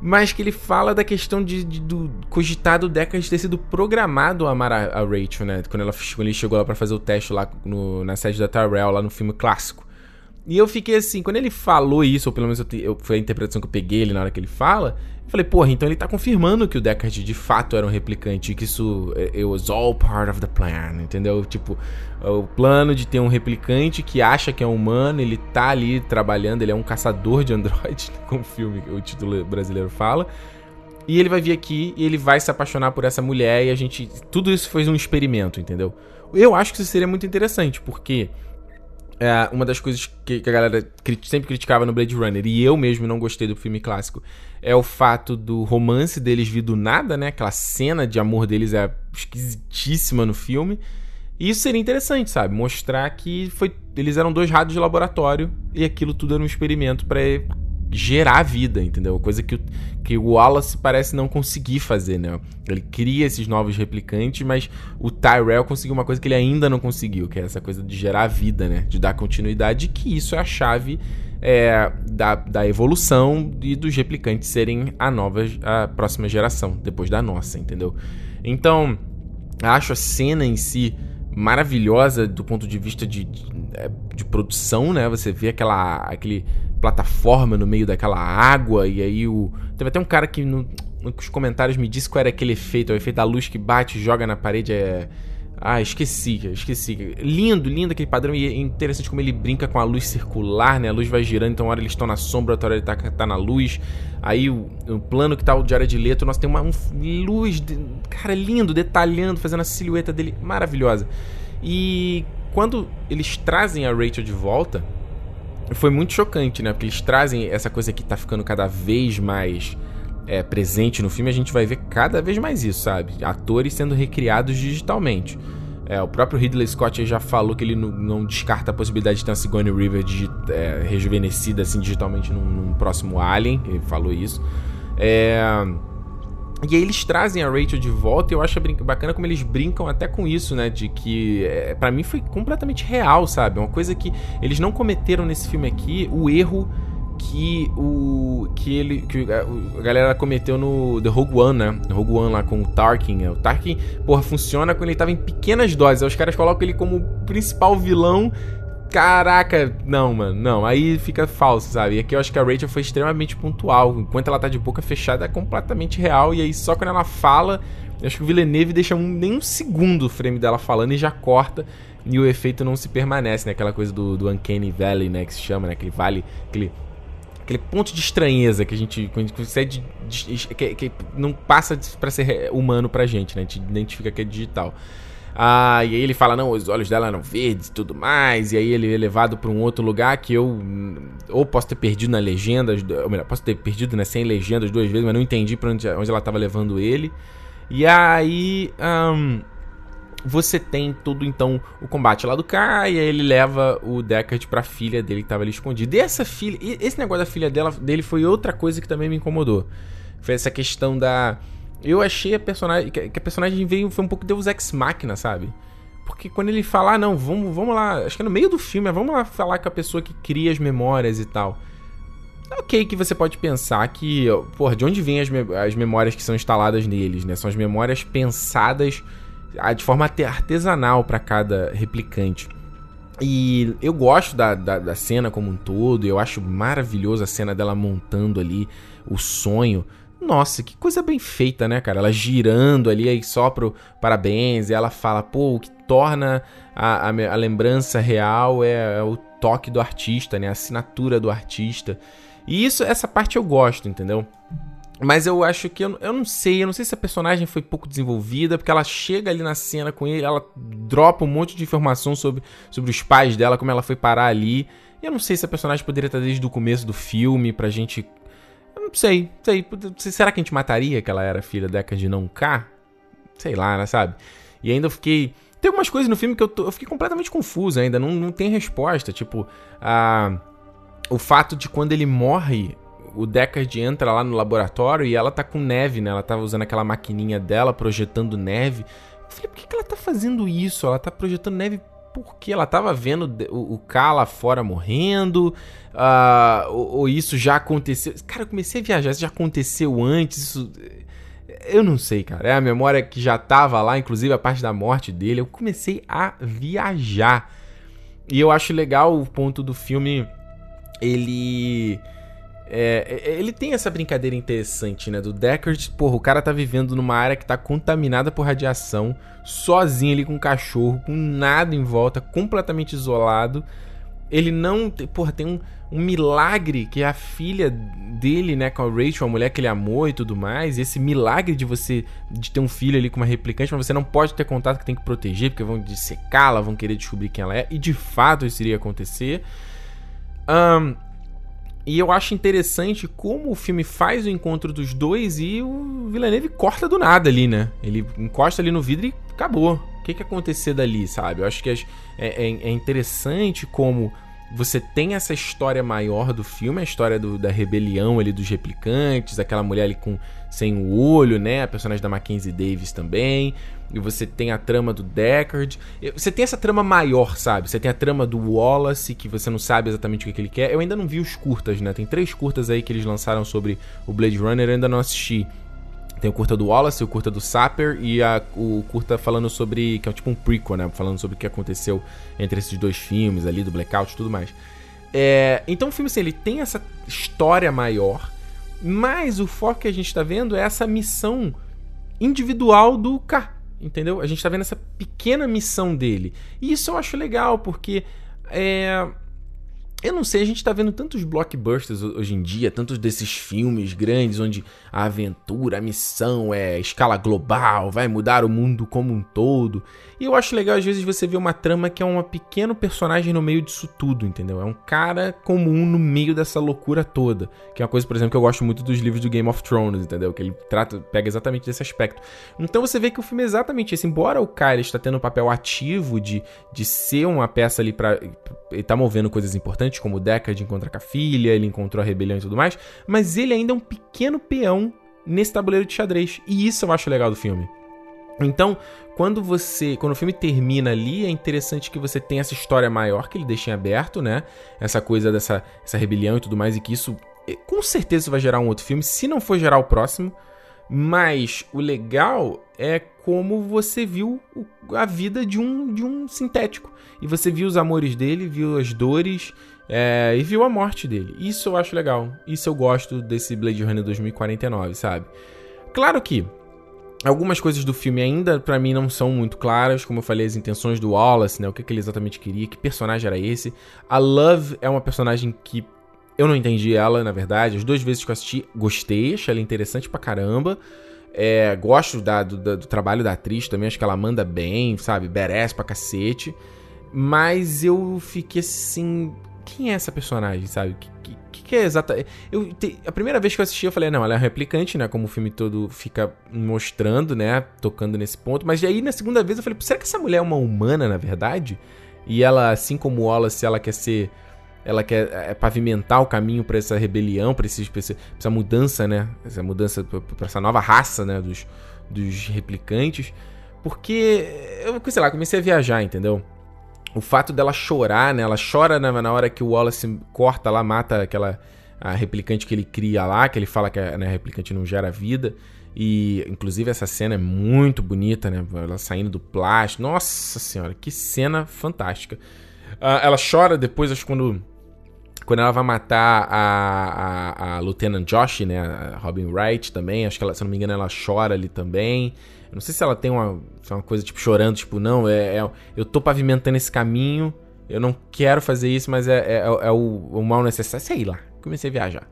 Mas que ele fala da questão de, de do cogitado Deckard ter sido programado a amar a, Rachel, né? Quando, ela, quando ele chegou lá para fazer o teste lá no, na sede da Tyrell, lá no filme clássico. E eu fiquei assim, quando ele falou isso, ou pelo menos eu, eu, foi a interpretação que eu peguei ele na hora que ele fala, Falei, porra, então ele tá confirmando que o Deckard de fato era um replicante, que isso it was all part of the plan, entendeu? Tipo, o plano de ter um replicante que acha que é humano, ele tá ali trabalhando, ele é um caçador de androides, <laughs> como o filme, o título brasileiro fala. E ele vai vir aqui e ele vai se apaixonar por essa mulher e a gente. Tudo isso foi um experimento, entendeu? Eu acho que isso seria muito interessante, porque é, uma das coisas que, que a galera crit sempre criticava no Blade Runner, e eu mesmo não gostei do filme clássico, é o fato do romance deles vir do nada, né? Aquela cena de amor deles é esquisitíssima no filme. E isso seria interessante, sabe? Mostrar que foi, eles eram dois ratos de laboratório e aquilo tudo era um experimento para gerar vida, entendeu? Coisa que o, que o Wallace parece não conseguir fazer, né? Ele cria esses novos replicantes, mas o Tyrell conseguiu uma coisa que ele ainda não conseguiu, que é essa coisa de gerar vida, né? De dar continuidade, que isso é a chave é, da, da evolução e dos replicantes serem a nova, a próxima geração, depois da nossa, entendeu? Então, acho a cena em si maravilhosa do ponto de vista de, de, é, de produção, né? Você vê aquela, aquele plataforma no meio daquela água, e aí o. Teve até um cara que no, nos comentários me disse qual era aquele efeito, o efeito da luz que bate e joga na parede é. Ah, esqueci, esqueci. Lindo, lindo aquele padrão. E é interessante como ele brinca com a luz circular, né? A luz vai girando, então uma hora eles estão na sombra, outra hora ele tá, tá na luz. Aí o, o plano que tá o Diário de Leto, nós tem uma um, luz, de, cara, lindo, detalhando, fazendo a silhueta dele maravilhosa. E quando eles trazem a Rachel de volta, foi muito chocante, né? Porque eles trazem essa coisa que tá ficando cada vez mais é, presente no filme. A gente vai ver cada vez mais isso, sabe? Atores sendo recriados digitalmente. É, o próprio Ridley Scott já falou que ele não, não, descarta a possibilidade de ter uma Sigourney River é, rejuvenescida assim digitalmente num, num, próximo Alien. Ele falou isso. É e aí eles trazem a Rachel de volta e eu acho bacana como eles brincam até com isso, né? De que é, para mim foi completamente real, sabe? Uma coisa que eles não cometeram nesse filme aqui, o erro que o que ele que a galera cometeu no The Rogue One, né? The Rogue One lá com o Tarkin, né? O Tarkin, porra, funciona quando ele tava em pequenas doses. Aí os caras colocam ele como principal vilão Caraca, não, mano, não. Aí fica falso, sabe? E aqui eu acho que a Rachel foi extremamente pontual. Enquanto ela tá de boca fechada, é completamente real. E aí só quando ela fala, eu acho que o Villeneuve deixa um, nem um segundo o frame dela falando e já corta. E o efeito não se permanece, né? Aquela coisa do, do Uncanny Valley, né? Que se chama, né? Aquele vale, aquele aquele ponto de estranheza que a gente consegue que, que não passa para ser humano pra gente, né? A gente identifica que é digital. Ah, e aí ele fala, não, os olhos dela eram verdes e tudo mais. E aí ele é levado para um outro lugar que eu ou posso ter perdido na legenda, ou melhor, posso ter perdido né, sem legendas duas vezes, mas não entendi para onde, onde ela estava levando ele. E aí um, você tem todo então o combate lá do Kai, e aí ele leva o Deckard pra filha dele que estava ali escondida. E essa filha, esse negócio da filha dela, dele foi outra coisa que também me incomodou. Foi essa questão da eu achei a personagem. Que a personagem veio. Foi um pouco Deus Ex Machina, sabe? Porque quando ele fala, ah, não, vamos, vamos lá. Acho que é no meio do filme, vamos lá falar com a pessoa que cria as memórias e tal. Ok, que você pode pensar que, porra, de onde vêm as, me as memórias que são instaladas neles, né? São as memórias pensadas de forma artesanal para cada replicante. E eu gosto da, da, da, cena como um todo, eu acho maravilhoso a cena dela montando ali o sonho. Nossa, que coisa bem feita, né, cara? Ela girando ali, aí só pro parabéns, e ela fala, pô, o que torna a, a, a lembrança real é, é, o toque do artista, né? A assinatura do artista. E isso, essa parte eu gosto, entendeu? Mas eu acho que eu, eu não sei, eu não sei se a personagem foi pouco desenvolvida, porque ela chega ali na cena com ele, ela dropa um monte de informação sobre, sobre os pais dela, como ela foi parar ali. E eu não sei se a personagem poderia estar desde o começo do filme pra gente. Não sei, sei. Será que a gente mataria que ela era filha da de não K? Sei lá, né, sabe? E ainda eu fiquei. Tem algumas coisas no filme que eu, tô, eu fiquei completamente confuso ainda, não, não tem resposta. Tipo, a, o fato de quando ele morre, o Deckard entra lá no laboratório e ela tá com neve, né? Ela tava usando aquela maquininha dela, projetando neve. Eu falei, por que, que ela tá fazendo isso? Ela tá projetando neve porque ela tava vendo o, o K lá fora morrendo, uh, ou, ou, isso já aconteceu. Cara, eu comecei a viajar, isso já aconteceu antes, isso. Eu não sei, cara. É a memória que já tava lá, inclusive a parte da morte dele. Eu comecei a viajar. E eu acho legal o ponto do filme. Ele é, é, ele tem essa brincadeira interessante, né? Do Deckard, porra, o cara tá vivendo numa área que tá contaminada por radiação, sozinho ali com um cachorro, com nada em volta, completamente isolado. Ele não. Porra, tem um, um milagre que a filha dele, né, com a Rachel, a mulher que ele amou e tudo mais. E esse milagre de você de ter um filho ali com uma replicante, mas você não pode ter contato que tem que proteger, porque vão dissecá-la, vão querer descobrir quem ela é. E de fato isso iria acontecer. Um, e eu acho interessante como o filme faz o encontro dos dois e o Villeneuve corta do nada ali, né? Ele encosta ali no vidro e acabou. O que, que acontecer dali, sabe? Eu acho que é, é, é interessante como você tem essa história maior do filme, a história do, da rebelião ali dos replicantes, aquela mulher ali com sem o olho, né? A personagem da Mackenzie Davis também. E você tem a trama do Deckard. Você tem essa trama maior, sabe? Você tem a trama do Wallace, que você não sabe exatamente o que, que ele quer. Eu ainda não vi os curtas, né? Tem três curtas aí que eles lançaram sobre o Blade Runner, eu ainda não assisti. Tem o curta do Wallace, o curta do Sapper e a, o curta falando sobre. que é tipo um prequel, né? Falando sobre o que aconteceu entre esses dois filmes ali, do Blackout e tudo mais. É, então o filme, assim, ele tem essa história maior, mas o foco que a gente tá vendo é essa missão individual do K. Entendeu? A gente tá vendo essa pequena missão dele. E isso eu acho legal, porque. É, eu não sei, a gente tá vendo tantos blockbusters hoje em dia, tantos desses filmes grandes onde a aventura, a missão é escala global, vai mudar o mundo como um todo. E eu acho legal às vezes você ver uma trama que é um pequeno personagem no meio disso tudo, entendeu? É um cara comum no meio dessa loucura toda. Que é uma coisa, por exemplo, que eu gosto muito dos livros do Game of Thrones, entendeu? Que ele trata, pega exatamente desse aspecto. Então você vê que o filme é exatamente esse. Embora o cara está tendo um papel ativo de, de ser uma peça ali para ele tá movendo coisas importantes, como o Deckard encontra com a filha, ele encontrou a rebelião e tudo mais, mas ele ainda é um pequeno peão nesse tabuleiro de xadrez. E isso eu acho legal do filme. Então, quando você, quando o filme termina ali, é interessante que você tenha essa história maior que ele deixa em aberto, né? Essa coisa dessa essa rebelião e tudo mais e que isso eh, com certeza vai gerar um outro filme, se não for gerar o próximo. Mas o legal é como você viu a vida de um, de um sintético. E você viu os amores dele, viu as dores é, e viu a morte dele. Isso eu acho legal. Isso eu gosto desse Blade Runner 2049, sabe? Claro que algumas coisas do filme ainda para mim não são muito claras, como eu falei, as intenções do Wallace, né? O que, que ele exatamente queria, que personagem era esse. A Love é uma personagem que eu não entendi ela, na verdade. As duas vezes que eu assisti, gostei, achei ela interessante pra caramba. É, gosto da, do, do, trabalho da atriz também, acho que ela manda bem, sabe? Berece pra cacete. Mas eu fiquei assim. Quem é essa personagem, sabe? Que, que, que é exata. Eu, a primeira vez que eu assisti, eu falei, não, ela é replicante, né? Como o filme todo fica mostrando, né? Tocando nesse ponto. Mas aí na segunda vez eu falei, será que essa mulher é uma humana, na verdade? E ela, assim como Wallace, ela quer ser ela quer é, pavimentar o caminho para essa rebelião, para essa mudança, né? Essa mudança para essa nova raça, né? Dos, dos replicantes. Porque eu, sei lá, comecei a viajar, entendeu? O fato dela chorar, né? Ela chora na, na hora que o Wallace corta lá, mata aquela a replicante que ele cria lá, que ele fala que a, né, replicante não gera vida. E, inclusive, essa cena é muito bonita, né? Ela saindo do plástico. Nossa senhora, que cena fantástica. Uh, ela chora depois, acho quando, quando ela vai matar a, a, a Lieutenant Josh, né? A Robin Wright também. Acho que, ela, se não me engano, ela chora ali também. Não sei se ela tem uma, uma coisa, tipo, chorando, tipo, não, é, é, eu tô pavimentando esse caminho, eu não quero fazer isso, mas é, é, é o, o mal necessário. Sei lá, comecei a viajar.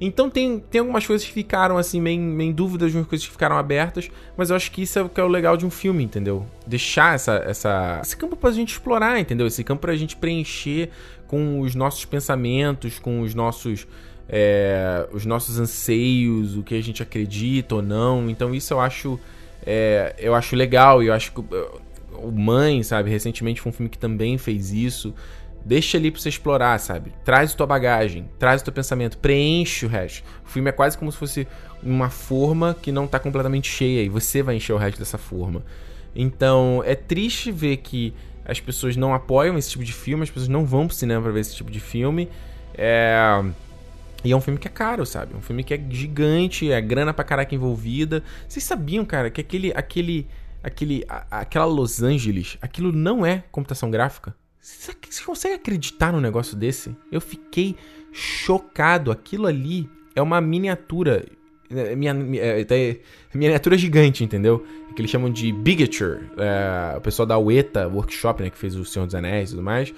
Então tem, tem algumas coisas que ficaram assim, meio, meio em dúvidas, algumas coisas que ficaram abertas, mas eu acho que isso é o que é o legal de um filme, entendeu? Deixar essa, essa, esse campo pra gente explorar, entendeu? Esse campo pra gente preencher com os nossos pensamentos, com os nossos. É, os nossos anseios, o que a gente acredita ou não. Então isso eu acho. É, eu acho legal e eu acho que. O Mãe, sabe? Recentemente foi um filme que também fez isso. Deixa ali pra você explorar, sabe? Traz tua bagagem, traz o teu pensamento, preenche o resto. O filme é quase como se fosse uma forma que não tá completamente cheia e você vai encher o resto dessa forma. Então, é triste ver que as pessoas não apoiam esse tipo de filme, as pessoas não vão pro cinema pra ver esse tipo de filme. É... E é um filme que é caro, sabe? É um filme que é gigante, é grana pra caraca envolvida. Vocês sabiam, cara, que aquele. aquele. aquele. A, aquela Los Angeles, aquilo não é computação gráfica? Você consegue acreditar num negócio desse? Eu fiquei chocado. Aquilo ali é uma miniatura. É, minha, é, é, miniatura gigante, entendeu? Que eles chamam de Bigature. É, o pessoal da UETA Workshop, né? Que fez o Senhor dos Anéis e tudo mais.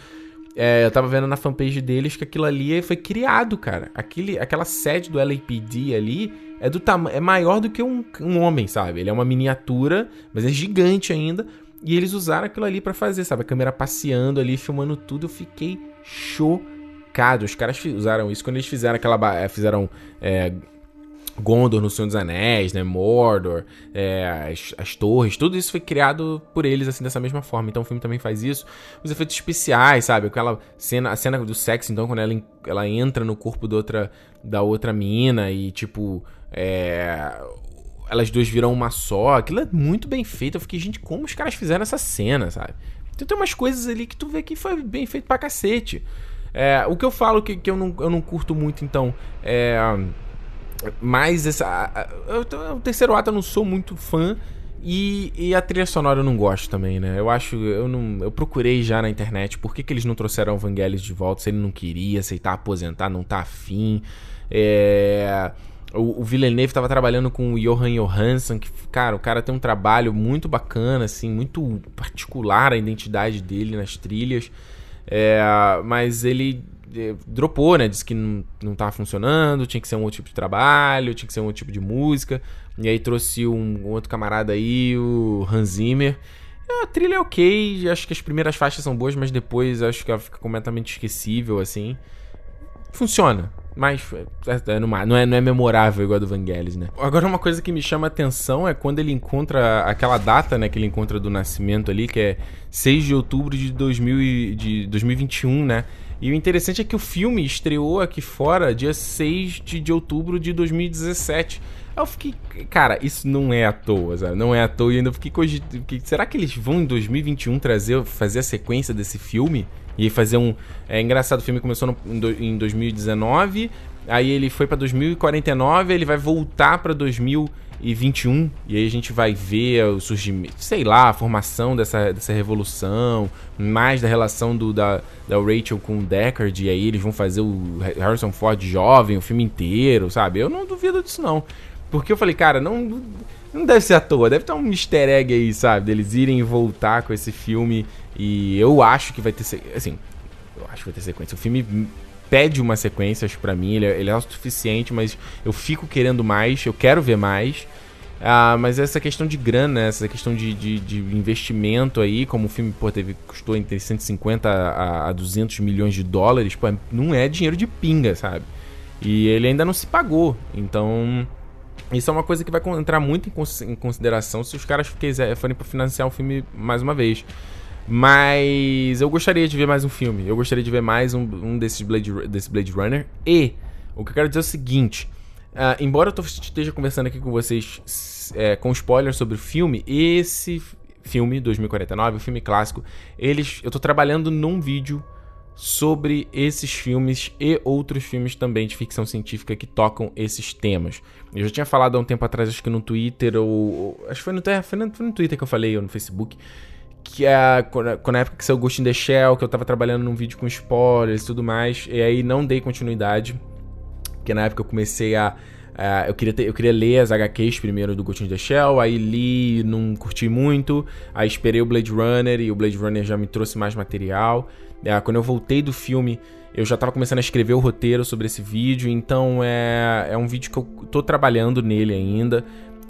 É, eu tava vendo na fanpage deles que aquilo ali foi criado, cara. Aquele, aquela sede do LAPD ali é, do é maior do que um, um homem, sabe? Ele é uma miniatura, mas é gigante ainda. E eles usaram aquilo ali para fazer, sabe? A câmera passeando ali, filmando tudo. Eu fiquei chocado. Os caras usaram isso quando eles fizeram aquela. Eh, fizeram. É, Gondor no Senhor dos Anéis, né? Mordor, é, as, as, torres, tudo isso foi criado por eles, assim, dessa mesma forma. Então o filme também faz isso. Os efeitos especiais, sabe? Aquela cena, a cena do sexo, então, quando ela, ela entra no corpo da outra, da outra mina e, tipo, é, elas duas viram uma só. Aquilo é muito bem feito. Eu fiquei, gente, como os caras fizeram essa cena, sabe? Então tem umas coisas ali que tu vê que foi bem feito pra cacete. É, o que eu falo que, que eu, não, eu não curto muito, então, é. Mas essa. o terceiro ato eu não sou muito fã. E, e, a trilha sonora eu não gosto também, né? Eu acho. Eu não. Eu procurei já na internet por que, que eles não trouxeram o Vangelis de volta, se ele não queria aceitar aposentar, não tá afim. É. O, o Villeneuve estava trabalhando com o Johan Johansson, que, cara, o cara tem um trabalho muito bacana, assim, muito particular a identidade dele nas trilhas. É, mas ele dropou, né? Disse que não, não tava funcionando, tinha que ser um outro tipo de trabalho, tinha que ser um outro tipo de música. E aí trouxe um, um outro camarada aí, o Hans Zimmer. A trilha é ok, acho que as primeiras faixas são boas, mas depois acho que ela fica completamente esquecível, assim. Funciona, mas é, é, não, é, não é memorável igual a do Vangelis, né? Agora, uma coisa que me chama a atenção é quando ele encontra aquela data, né? Que ele encontra do nascimento ali, que é 6 de outubro de, 2000, de 2021, né? E o interessante é que o filme estreou aqui fora dia 6 de, de outubro de 2017. Aí eu fiquei, cara, isso não é à toa, sabe? Não é à toa. E ainda fiquei cogitando. Será que eles vão em 2021 trazer, fazer a sequência desse filme? E fazer um. É engraçado, o filme começou no, em 2019, aí ele foi para 2049, ele vai voltar para 2021, e aí a gente vai ver o surgimento, sei lá, a formação dessa, dessa revolução, mais da relação do, da, da Rachel com o Deckard, e aí eles vão fazer o Harrison Ford jovem, o filme inteiro, sabe? Eu não duvido disso, não. Porque eu falei, cara, não. Não deve ser à toa, deve ter um easter egg aí, sabe? Deles irem voltar com esse filme e eu acho que vai ter. Assim, eu acho que vai ter sequência. O filme pede uma sequência, acho pra mim. Ele é, ele é o suficiente, mas eu fico querendo mais, eu quero ver mais. Ah, mas essa questão de grana, essa questão de, de, de, investimento aí, como o filme pô, teve, custou entre 150 a, a 200 milhões de dólares, pô, não é dinheiro de pinga, sabe? E ele ainda não se pagou. Então, isso é uma coisa que vai entrar muito em consideração se os caras forem para financiar o filme mais uma vez. Mas eu gostaria de ver mais um filme. Eu gostaria de ver mais um, um desses Blade, desse Blade Runner. E o que eu quero dizer é o seguinte: uh, embora eu esteja conversando aqui com vocês é, com spoilers sobre o filme, esse filme, 2049, o filme clássico, eles, eu tô trabalhando num vídeo sobre esses filmes e outros filmes também de ficção científica que tocam esses temas. Eu já tinha falado há um tempo atrás, acho que no Twitter, ou. Acho que foi no, foi no, foi no Twitter que eu falei, ou no Facebook. Que é quando, na época que saiu Ghost in the Shell, que eu tava trabalhando num vídeo com spoilers e tudo mais. E aí não dei continuidade. Porque na época eu comecei a. Uh, eu, queria ter, eu queria ler as HQs primeiro do Ghost in the Shell, aí li, não curti muito, aí esperei o Blade Runner e o Blade Runner já me trouxe mais material. É, quando eu voltei do filme, eu já estava começando a escrever o roteiro sobre esse vídeo, então é, é um vídeo que eu tô trabalhando nele ainda,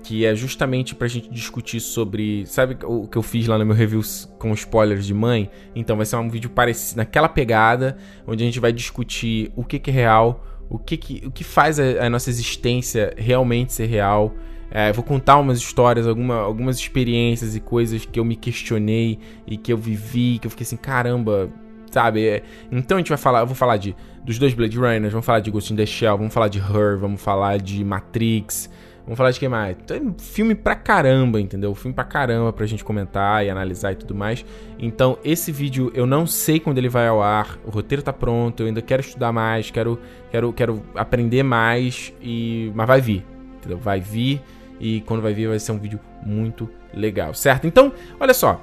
que é justamente pra gente discutir sobre. Sabe o que eu fiz lá no meu review com spoilers de mãe? Então vai ser um vídeo parecido, naquela pegada, onde a gente vai discutir o que, que é real, o que, que, o que faz a, a nossa existência realmente ser real. É, vou contar umas histórias, alguma, algumas experiências e coisas que eu me questionei e que eu vivi, que eu fiquei assim, caramba, sabe? É, então a gente vai falar, eu vou falar de dos dois Blade Runners, vamos falar de Ghost in the Shell, vamos falar de Her, vamos falar de Matrix, vamos falar de que mais? Tem filme pra caramba, entendeu? Filme pra caramba pra gente comentar e analisar e tudo mais. Então esse vídeo eu não sei quando ele vai ao ar, o roteiro tá pronto, eu ainda quero estudar mais, quero quero quero aprender mais e mas vai vir, entendeu? Vai vir e quando vai vir vai ser um vídeo muito legal, certo? Então, olha só,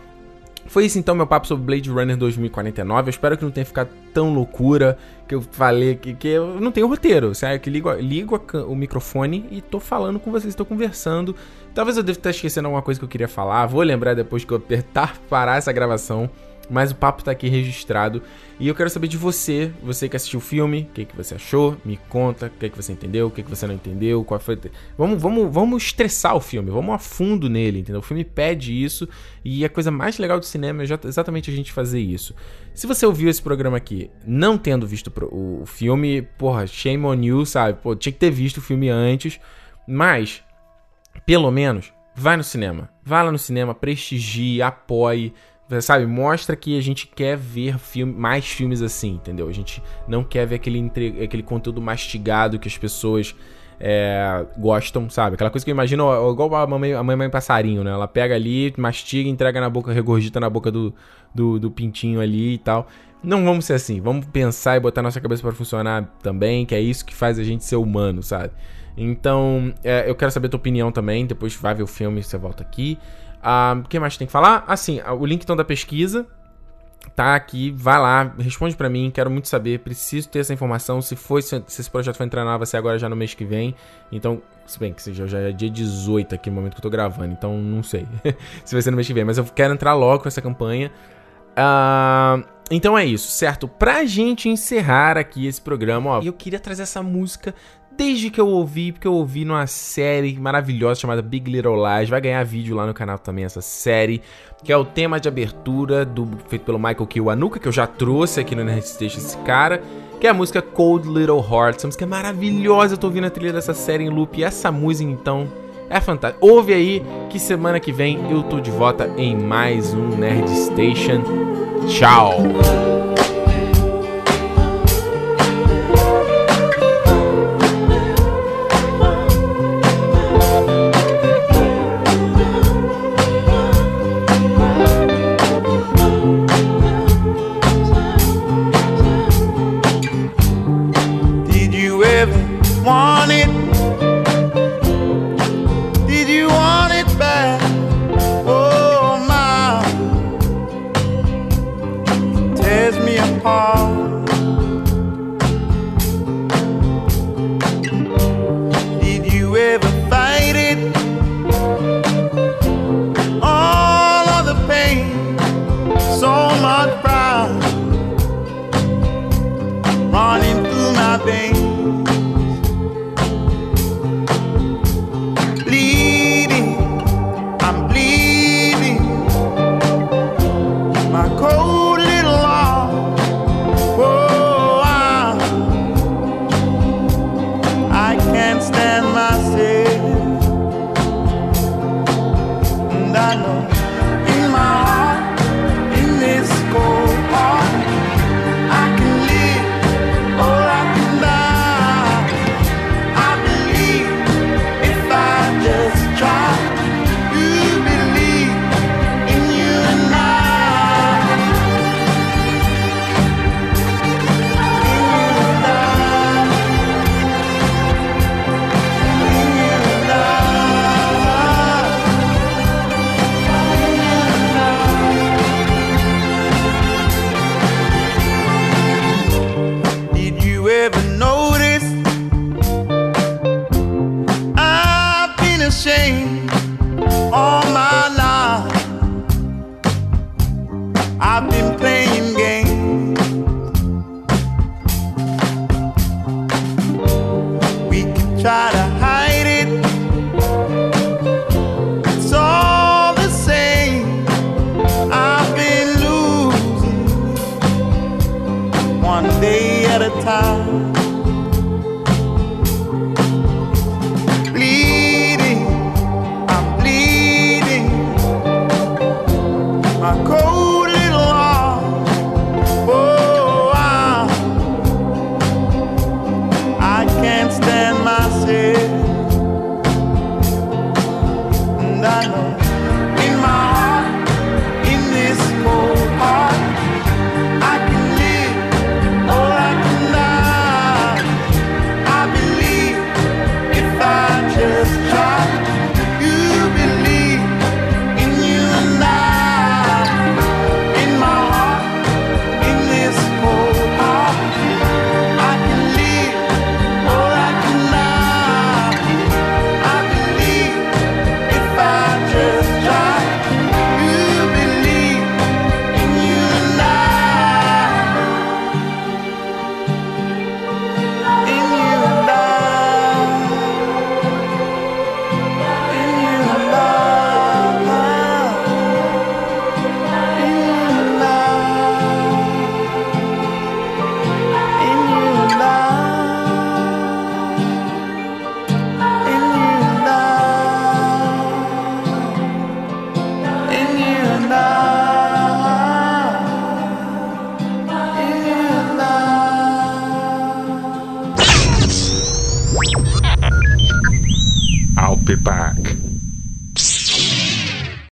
foi isso então meu papo sobre Blade Runner 2049. Eu espero que não tenha ficado tão loucura que eu falei que, que eu não tenho roteiro, certo? Que ligo, ligo a, o microfone e tô falando com vocês, tô conversando. Talvez eu deva estar esquecendo alguma coisa que eu queria falar. Vou lembrar depois que eu apertar <laughs> parar essa gravação. Mas o papo tá aqui registrado. E eu quero saber de você, você que assistiu o filme, o que, que você achou, me conta, o que, que você entendeu, o que, que você não entendeu, qual foi. Vamos, vamos, vamos estressar o filme, vamos a fundo nele, entendeu? O filme pede isso e a coisa mais legal do cinema é exatamente a gente fazer isso. Se você ouviu esse programa aqui não tendo visto o filme, porra, shame on you, sabe? Pô, tinha que ter visto o filme antes, mas, pelo menos, vai no cinema. Vá lá no cinema, prestigie, apoie sabe, mostra que a gente quer ver filme, mais filmes assim, entendeu? A gente não quer ver aquele, entre, aquele conteúdo mastigado que as pessoas é, gostam, sabe? Aquela coisa que eu imagino, igual a mamãe, a mamãe passarinho, né? Ela pega ali, mastiga, entrega na boca, regurgita na boca do, do, do pintinho ali e tal. Não vamos ser assim, vamos pensar e botar nossa cabeça para funcionar também, que é isso que faz a gente ser humano, sabe? Então, é, eu quero saber a tua opinião também, depois vai ver o filme, você volta aqui. Ah, o que mais tem que falar? Assim, o link então da pesquisa tá aqui, vai lá, responde para mim, quero muito saber, preciso ter essa informação, se foi se, esse projeto for entrar na vai ser agora já no mês que vem. Então, se bem que seja já é dia 18 aqui no momento que eu tô gravando, então não sei <laughs> se vai ser no mês que vem, mas eu quero entrar logo com essa campanha. Uh, então é isso, certo? Pra gente encerrar aqui esse programa, ó, eu queria trazer essa música desde que eu ouvi, porque eu ouvi numa série maravilhosa chamada Big Little Lies. Vai ganhar vídeo lá no canal também essa série, que é o tema de abertura do feito pelo Michael Kiwanuka, que eu já trouxe aqui no Nerd Station esse cara, que é a música Cold Little Heart. Essa música é maravilhosa, eu tô ouvindo a trilha dessa série em loop e essa música então é fantástica. Ouve aí que semana que vem eu tô de volta em mais um Nerd Station. Tchau.